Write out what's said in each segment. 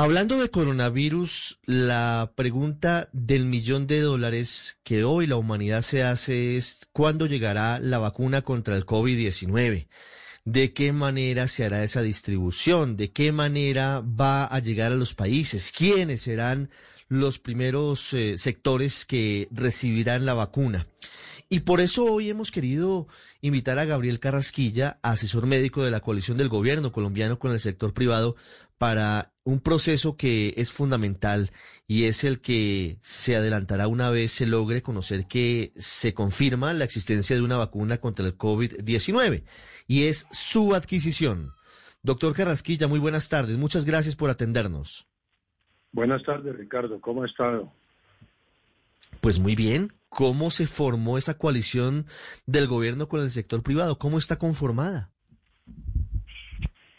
Hablando de coronavirus, la pregunta del millón de dólares que hoy la humanidad se hace es ¿cuándo llegará la vacuna contra el COVID-19? ¿De qué manera se hará esa distribución? ¿De qué manera va a llegar a los países? ¿Quiénes serán los primeros eh, sectores que recibirán la vacuna? Y por eso hoy hemos querido invitar a Gabriel Carrasquilla, asesor médico de la coalición del gobierno colombiano con el sector privado, para un proceso que es fundamental y es el que se adelantará una vez se logre conocer que se confirma la existencia de una vacuna contra el COVID-19 y es su adquisición. Doctor Carrasquilla, muy buenas tardes. Muchas gracias por atendernos. Buenas tardes, Ricardo. ¿Cómo ha estado? Pues muy bien. ¿Cómo se formó esa coalición del gobierno con el sector privado? ¿Cómo está conformada?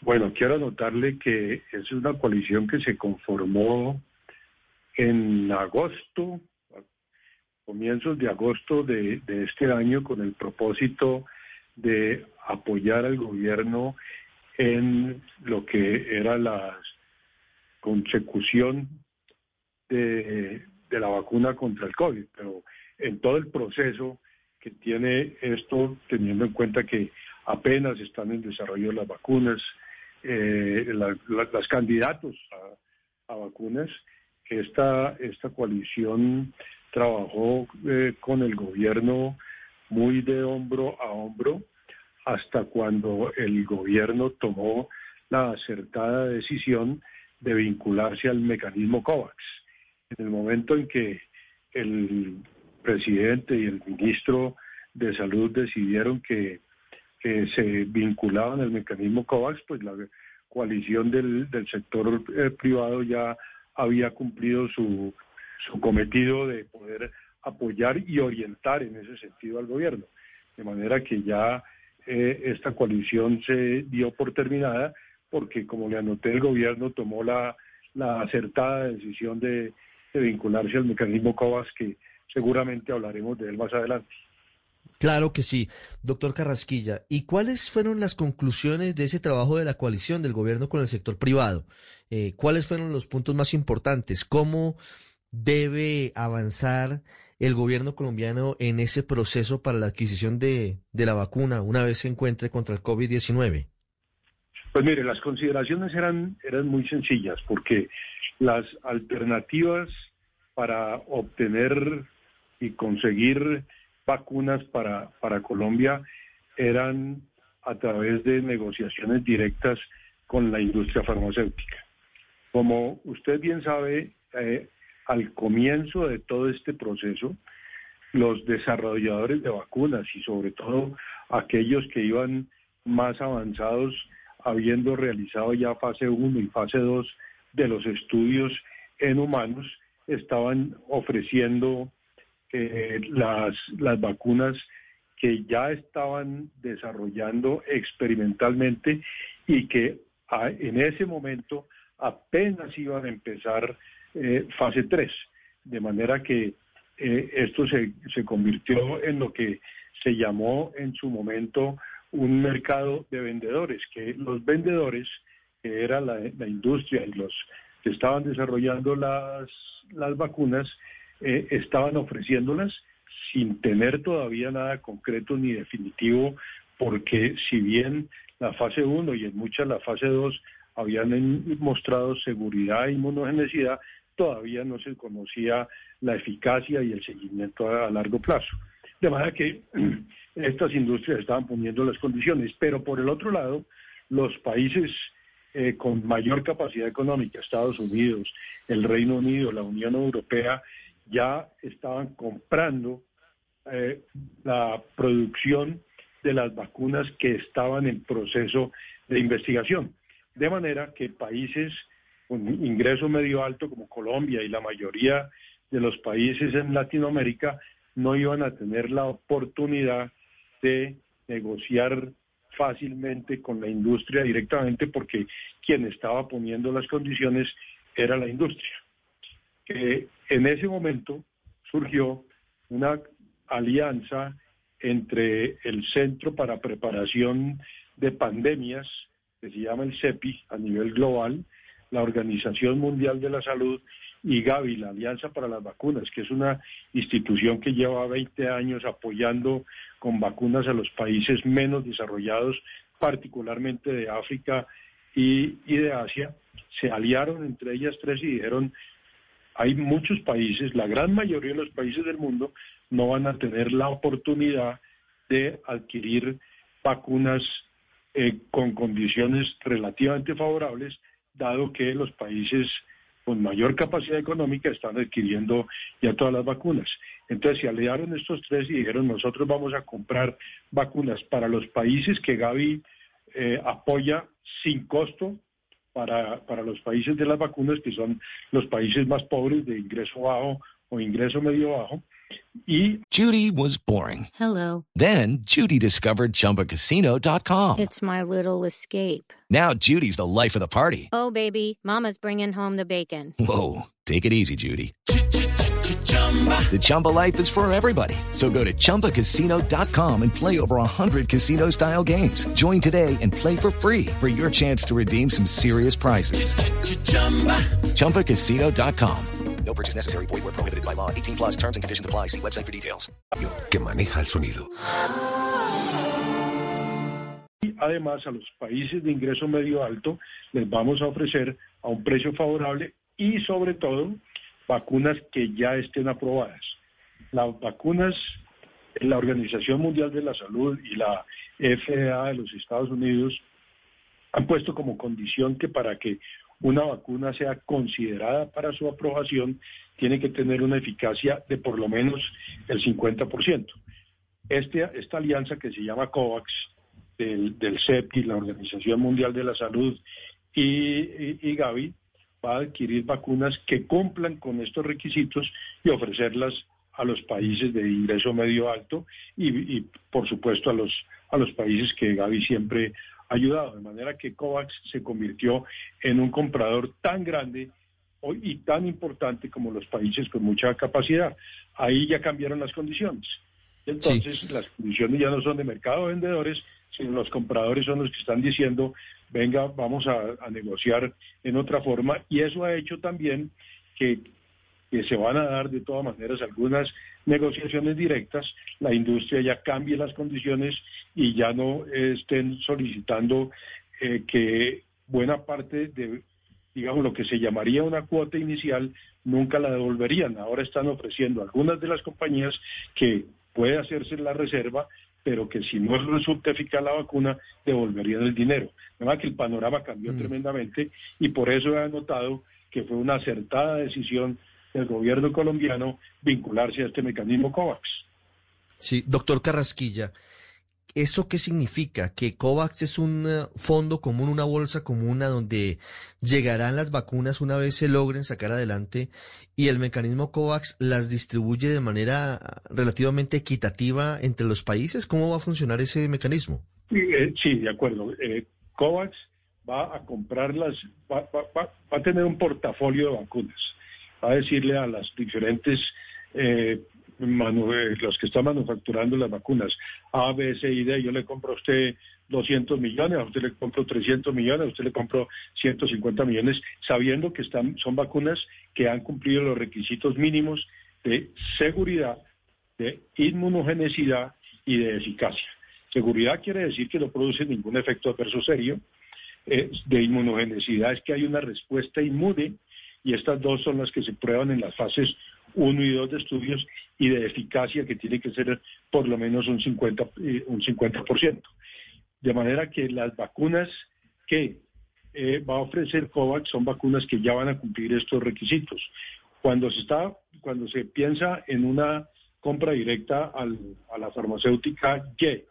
Bueno, quiero anotarle que es una coalición que se conformó en agosto, comienzos de agosto de, este año, con el propósito de apoyar al gobierno en lo que era la consecución de, de la vacuna contra el COVID, pero en todo el proceso que tiene esto, teniendo en cuenta que apenas están en desarrollo las vacunas, eh, la, la, las candidatos a, vacunas. Esta, esta coalición trabajó eh, con el gobierno muy de hombro a hombro hasta cuando el gobierno tomó la acertada decisión de vincularse al mecanismo COVAX. En el momento en que el presidente y el ministro de Salud decidieron que se vinculaban al mecanismo COVAX, pues la coalición del, sector eh, privado ya había cumplido su, cometido de poder apoyar y orientar en ese sentido al gobierno. De manera que ya eh, esta coalición se dio por terminada porque, como le anoté, el gobierno tomó la, acertada decisión de, de vincularse al mecanismo COVAX, que seguramente hablaremos de él más adelante. Claro que sí, doctor Carrasquilla. ¿Y cuáles fueron las conclusiones de ese trabajo de la coalición del gobierno con el sector privado? Eh, ¿Cuáles fueron los puntos más importantes? ¿Cómo debe avanzar el gobierno colombiano en ese proceso para la adquisición de, de la vacuna una vez se encuentre contra el COVID-19? Pues mire, las consideraciones eran, eran muy sencillas porque las alternativas para obtener y conseguir vacunas para, para Colombia eran a través de negociaciones directas con la industria farmacéutica. Como usted bien sabe, eh, al comienzo de todo este proceso, los desarrolladores de vacunas y sobre todo aquellos que iban más avanzados, habiendo realizado ya fase 1 y fase 2 de los estudios en humanos, estaban ofreciendo eh, las, las vacunas que ya estaban desarrollando experimentalmente y que a, en ese momento apenas iban a empezar eh, fase 3, de manera que eh, esto se, se convirtió en lo que se llamó en su momento un mercado de vendedores, que los vendedores, que era la, la industria y los que estaban desarrollando las, las vacunas, eh, estaban ofreciéndolas sin tener todavía nada concreto ni definitivo, porque si bien la fase 1 y en muchas la fase 2 habían mostrado seguridad e inmunogenicidad, todavía no se conocía la eficacia y el seguimiento a, largo plazo. De manera que estas industrias estaban poniendo las condiciones, pero por el otro lado, los países eh, con mayor capacidad económica, Estados Unidos, el Reino Unido, la Unión Europea, ya estaban comprando eh, la producción de las vacunas que estaban en proceso de investigación. De manera que países con ingreso medio alto como Colombia y la mayoría de los países en Latinoamérica no iban a tener la oportunidad de negociar fácilmente con la industria directamente porque quien estaba poniendo las condiciones era la industria. En ese momento surgió una alianza entre el Centro para Preparación de Pandemias, que se llama el CEPI a nivel global, la Organización Mundial de la Salud y Gavi, la Alianza para las Vacunas, que es una institución que lleva 20 años apoyando con vacunas a los países menos desarrollados, particularmente de África y, y de Asia, se aliaron entre ellas tres y dijeron, hay muchos países, la gran mayoría de los países del mundo no van a tener la oportunidad de adquirir vacunas eh, con condiciones relativamente favorables, dado que los países con mayor capacidad económica están adquiriendo ya todas las vacunas. Entonces se aliaron estos tres y dijeron nosotros vamos a comprar vacunas para los países que Gaby eh, apoya sin costo para, para los países de las vacunas, que son los países más pobres de ingreso bajo o ingreso medio bajo. Y Judy was boring. Hello. Then Judy discovered ChumbaCasino.com. It's my little escape. Now Judy's the life of the party. Oh, baby, mama's bringing home the bacon. Whoa, take it easy, Judy. The Chumba life is for everybody. So go to ChumbaCasino.com and play over 100 casino-style games. Join today and play for free for your chance to redeem some serious prizes. ChumbaCasino.com. No purchase necessary. Void where prohibited by law. 18 plus terms and conditions apply. See website for details. Que maneja el sonido. Y además a los países de ingreso medio alto les vamos a ofrecer a un precio favorable y sobre todo vacunas que ya estén aprobadas. Las vacunas, la Organización Mundial de la Salud y la FDA de los Estados Unidos han puesto como condición que para que una vacuna sea considerada para su aprobación, tiene que tener una eficacia de por lo menos el 50%. Este, esta alianza que se llama COVAX, del, del CEPI, la Organización Mundial de la Salud y, y, y Gavi, va a adquirir vacunas que cumplan con estos requisitos y ofrecerlas a los países de ingreso medio alto y, por supuesto a los a los países que Gavi siempre ha ayudado, de manera que COVAX se convirtió en un comprador tan grande y tan importante como los países con mucha capacidad. Ahí ya cambiaron las condiciones. Entonces, las condiciones ya no son de mercado de vendedores, sino los compradores son los que están diciendo, venga, vamos a, negociar en otra forma. Y eso ha hecho también que, que, se van a dar de todas maneras algunas negociaciones directas, la industria ya cambie las condiciones y ya no estén solicitando eh, que buena parte de, digamos, lo que se llamaría una cuota inicial, nunca la devolverían. Ahora están ofreciendo algunas de las compañías que puede hacerse la reserva, pero que si no resulta eficaz la vacuna, devolverían el dinero. Además que el panorama cambió mm. tremendamente y por eso he notado que fue una acertada decisión del gobierno colombiano vincularse a este mecanismo COVAX. Sí, doctor Carrasquilla, ¿Eso qué significa? ¿Que COVAX es un uh, fondo común, una bolsa común a donde llegarán las vacunas una vez se logren sacar adelante y el mecanismo COVAX las distribuye de manera relativamente equitativa entre los países? ¿Cómo va a funcionar ese mecanismo? Eh, sí, de acuerdo. Eh, COVAX va a comprarlas, va, va, va, va, a tener un portafolio de vacunas. Va a decirle a las diferentes eh, los que están manufacturando las vacunas, A, B, C y D, yo le compro a usted 200 millones, a usted le compro 300 millones, a usted le compro 150 millones, sabiendo que están, son vacunas que han cumplido los requisitos mínimos de seguridad, de inmunogenicidad y de eficacia. Seguridad quiere decir que no produce ningún efecto adverso serio. Eh, de inmunogenicidad es que hay una respuesta inmune y estas dos son las que se prueban en las fases 1 y 2 de estudios y de eficacia que tiene que ser por lo menos un 50%. Eh, un 50%. De manera que las vacunas que eh, va a ofrecer COVAX son vacunas que ya van a cumplir estos requisitos. Cuando se, está, cuando se piensa en una compra directa al, a la farmacéutica Y,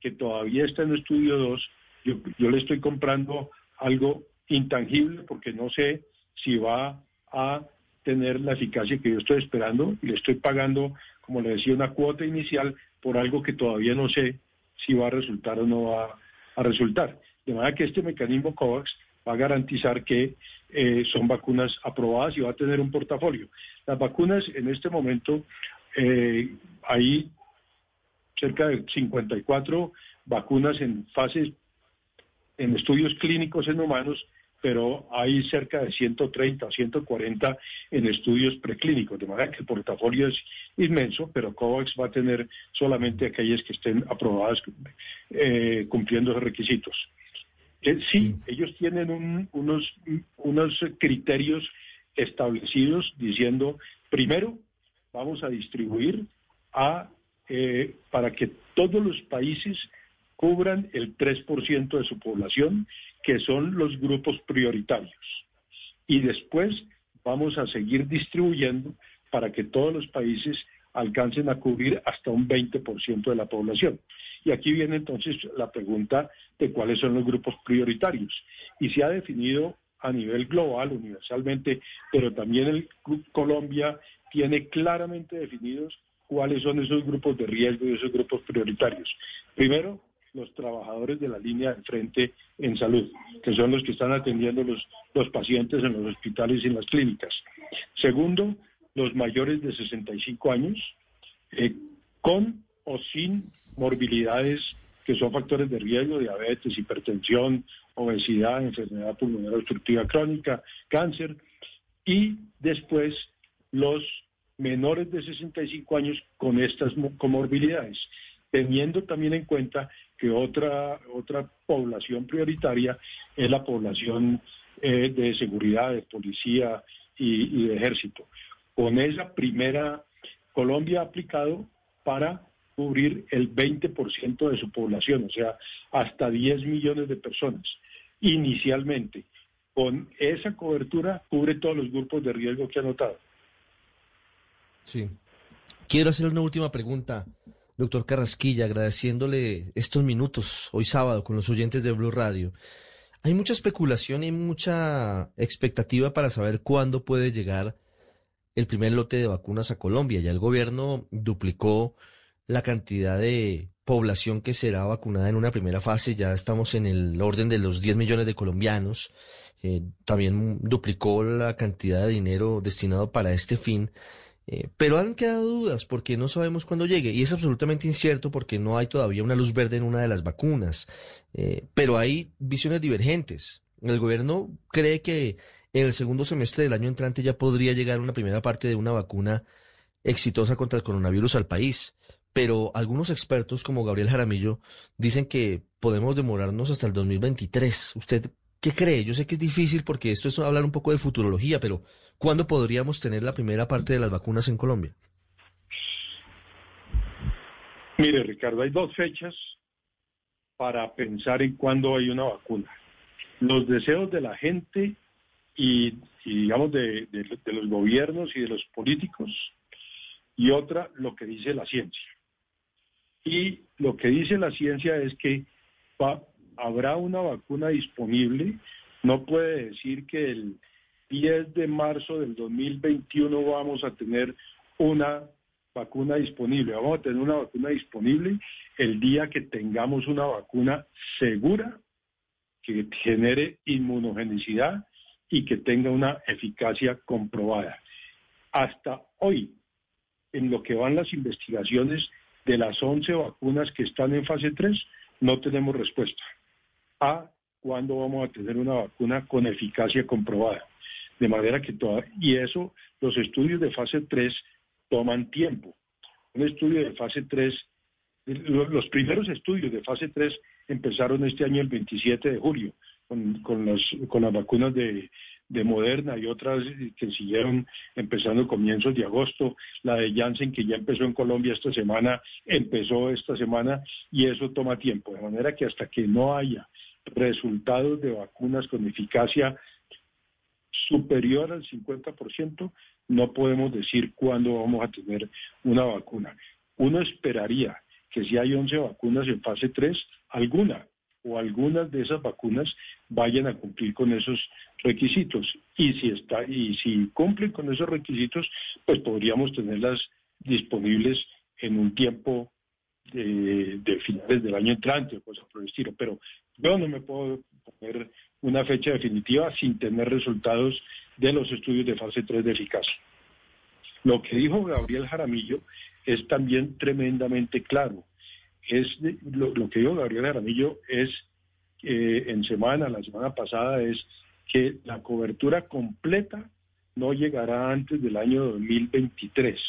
que todavía está en estudio 2, yo, yo le estoy comprando algo intangible porque no sé si va a tener la eficacia que yo estoy esperando y le estoy pagando, como le decía, una cuota inicial por algo que todavía no sé si va a resultar o no va a resultar. De manera que este mecanismo COVAX va a garantizar que eh, son vacunas aprobadas y va a tener un portafolio. Las vacunas en este momento eh, hay cerca de 54 vacunas en fases, en estudios clínicos en humanos, pero hay cerca de 130 o 140 en estudios preclínicos, de manera que el portafolio es inmenso, pero COVAX va a tener solamente aquellas que estén aprobadas eh, cumpliendo los requisitos. Eh, sí, ellos tienen unos, unos criterios establecidos diciendo, primero, vamos a distribuir a, eh, para que todos los países cubran el 3% de su población, que son los grupos prioritarios. Y después vamos a seguir distribuyendo para que todos los países alcancen a cubrir hasta un 20% de la población. Y aquí viene entonces la pregunta de cuáles son los grupos prioritarios. Y se ha definido a nivel global, universalmente, pero también el Colombia tiene claramente definidos cuáles son esos grupos de riesgo y esos grupos prioritarios. Primero, los trabajadores de la línea de frente en salud, que son los que están atendiendo los, los pacientes en los hospitales y en las clínicas. Segundo, los mayores de 65 años, eh, con o sin morbilidades que son factores de riesgo, diabetes, hipertensión, obesidad, enfermedad pulmonar obstructiva crónica, cáncer, y después los menores de 65 años con estas comorbilidades, teniendo también en cuenta que otra, otra población prioritaria es la población eh, de seguridad, de policía y, y de ejército. Con esa primera, Colombia ha aplicado para cubrir el 20% de su población, o sea, hasta 10 millones de personas. Inicialmente, con esa cobertura cubre todos los grupos de riesgo que ha notado. Sí. Quiero hacer una última pregunta, doctor Carrasquilla, agradeciéndole estos minutos hoy sábado con los oyentes de Blue Radio. Hay mucha especulación y mucha expectativa para saber cuándo puede llegar el primer lote de vacunas a Colombia. Ya el gobierno duplicó la cantidad de población que será vacunada en una primera fase. Ya estamos en el orden de los 10 millones de colombianos. Eh, también duplicó la cantidad de dinero destinado para este fin. Eh, pero han quedado dudas porque no sabemos cuándo llegue y es absolutamente incierto porque no hay todavía una luz verde en una de las vacunas. Eh, pero hay visiones divergentes. El gobierno cree que en el segundo semestre del año entrante ya podría llegar una primera parte de una vacuna exitosa contra el coronavirus al país. Pero algunos expertos como Gabriel Jaramillo dicen que podemos demorarnos hasta el 2023. ¿Usted qué cree? Yo sé que es difícil porque esto es hablar un poco de futurología, pero ¿Cuándo podríamos tener la primera parte de las vacunas en Colombia? Mire, Ricardo, hay dos fechas para pensar en cuándo hay una vacuna. Los deseos de la gente y, digamos, de, los gobiernos y de los políticos, y otra, lo que dice la ciencia. Y lo que dice la ciencia es que habrá una vacuna disponible. No puede decir que el 10 de marzo del 2021 vamos a tener una vacuna disponible. Vamos a tener una vacuna disponible el día que tengamos una vacuna segura, que genere inmunogenicidad y que tenga una eficacia comprobada. Hasta hoy, en lo que van las investigaciones de las 11 vacunas que están en fase 3, no tenemos respuesta a cuándo vamos a tener una vacuna con eficacia comprobada. De manera que toda, y eso, los estudios de fase 3 toman tiempo. Un estudio de fase 3, los primeros estudios de fase 3 empezaron este año el 27 de julio, con, las, con las vacunas de, de Moderna y otras que siguieron empezando comienzos de agosto, la de Janssen que ya empezó en Colombia esta semana, empezó esta semana y eso toma tiempo, de manera que hasta que no haya resultados de vacunas con eficacia superior al 50%, no podemos decir cuándo vamos a tener una vacuna. Uno esperaría que si hay 11 vacunas en fase 3, alguna o algunas de esas vacunas vayan a cumplir con esos requisitos. Y si está y si cumplen con esos requisitos, pues podríamos tenerlas disponibles en un tiempo de, finales del año entrante o cosas por el estilo. Pero yo no me puedo poner una fecha definitiva sin tener resultados de los estudios de fase 3 de eficacia. Lo que dijo Gabriel Jaramillo es también tremendamente claro. Es lo, que dijo Gabriel Jaramillo es eh, en semana, la semana pasada, es que la cobertura completa no llegará antes del año 2023,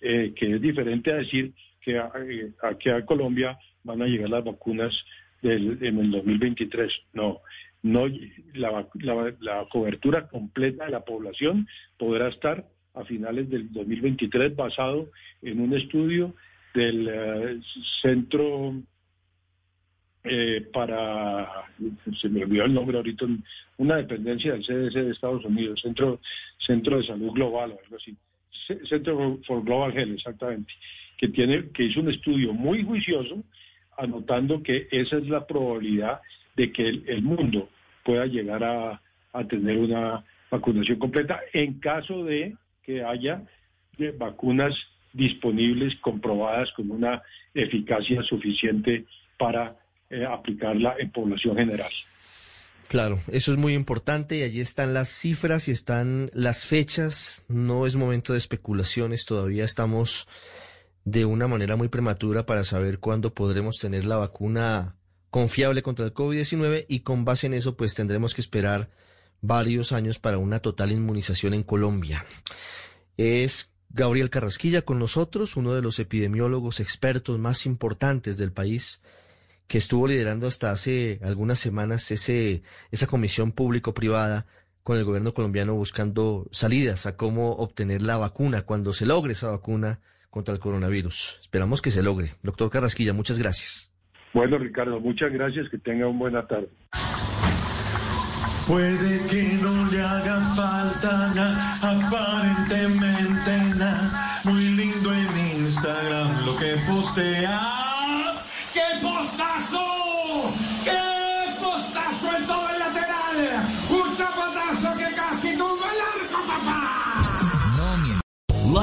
eh, que es diferente a decir que a, eh, que a Colombia van a llegar las vacunas del, en el 2023. No, no la, la, cobertura completa de la población podrá estar a finales del 2023 basado en un estudio del eh, centro eh, para, se me olvidó el nombre ahorita, una dependencia del CDC de Estados Unidos, Centro, Centro de Salud Global o algo así, Centro for Global Health, exactamente, que, tiene, que hizo un estudio muy juicioso anotando que esa es la probabilidad de que el, mundo pueda llegar a, tener una vacunación completa en caso de que haya eh, vacunas disponibles, comprobadas con una eficacia suficiente para eh, aplicarla en población general. Claro, eso es muy importante y allí están las cifras y están las fechas. No es momento de especulaciones, todavía estamos de una manera muy prematura para saber cuándo podremos tener la vacuna confiable contra el COVID-19 y con base en eso pues tendremos que esperar varios años para una total inmunización en Colombia. Es Gabriel Carrasquilla con nosotros, uno de los epidemiólogos expertos más importantes del país, que estuvo liderando hasta hace algunas semanas ese, esa comisión público-privada con el gobierno colombiano buscando salidas a cómo obtener la vacuna cuando se logre esa vacuna contra el coronavirus. Esperamos que se logre. Doctor Carrasquilla, muchas gracias. Bueno, Ricardo, muchas gracias. Que tenga una buena tarde. Puede que no le haga falta nada, aparentemente nada. Muy lindo en Instagram lo que postea. ¡Qué postazo!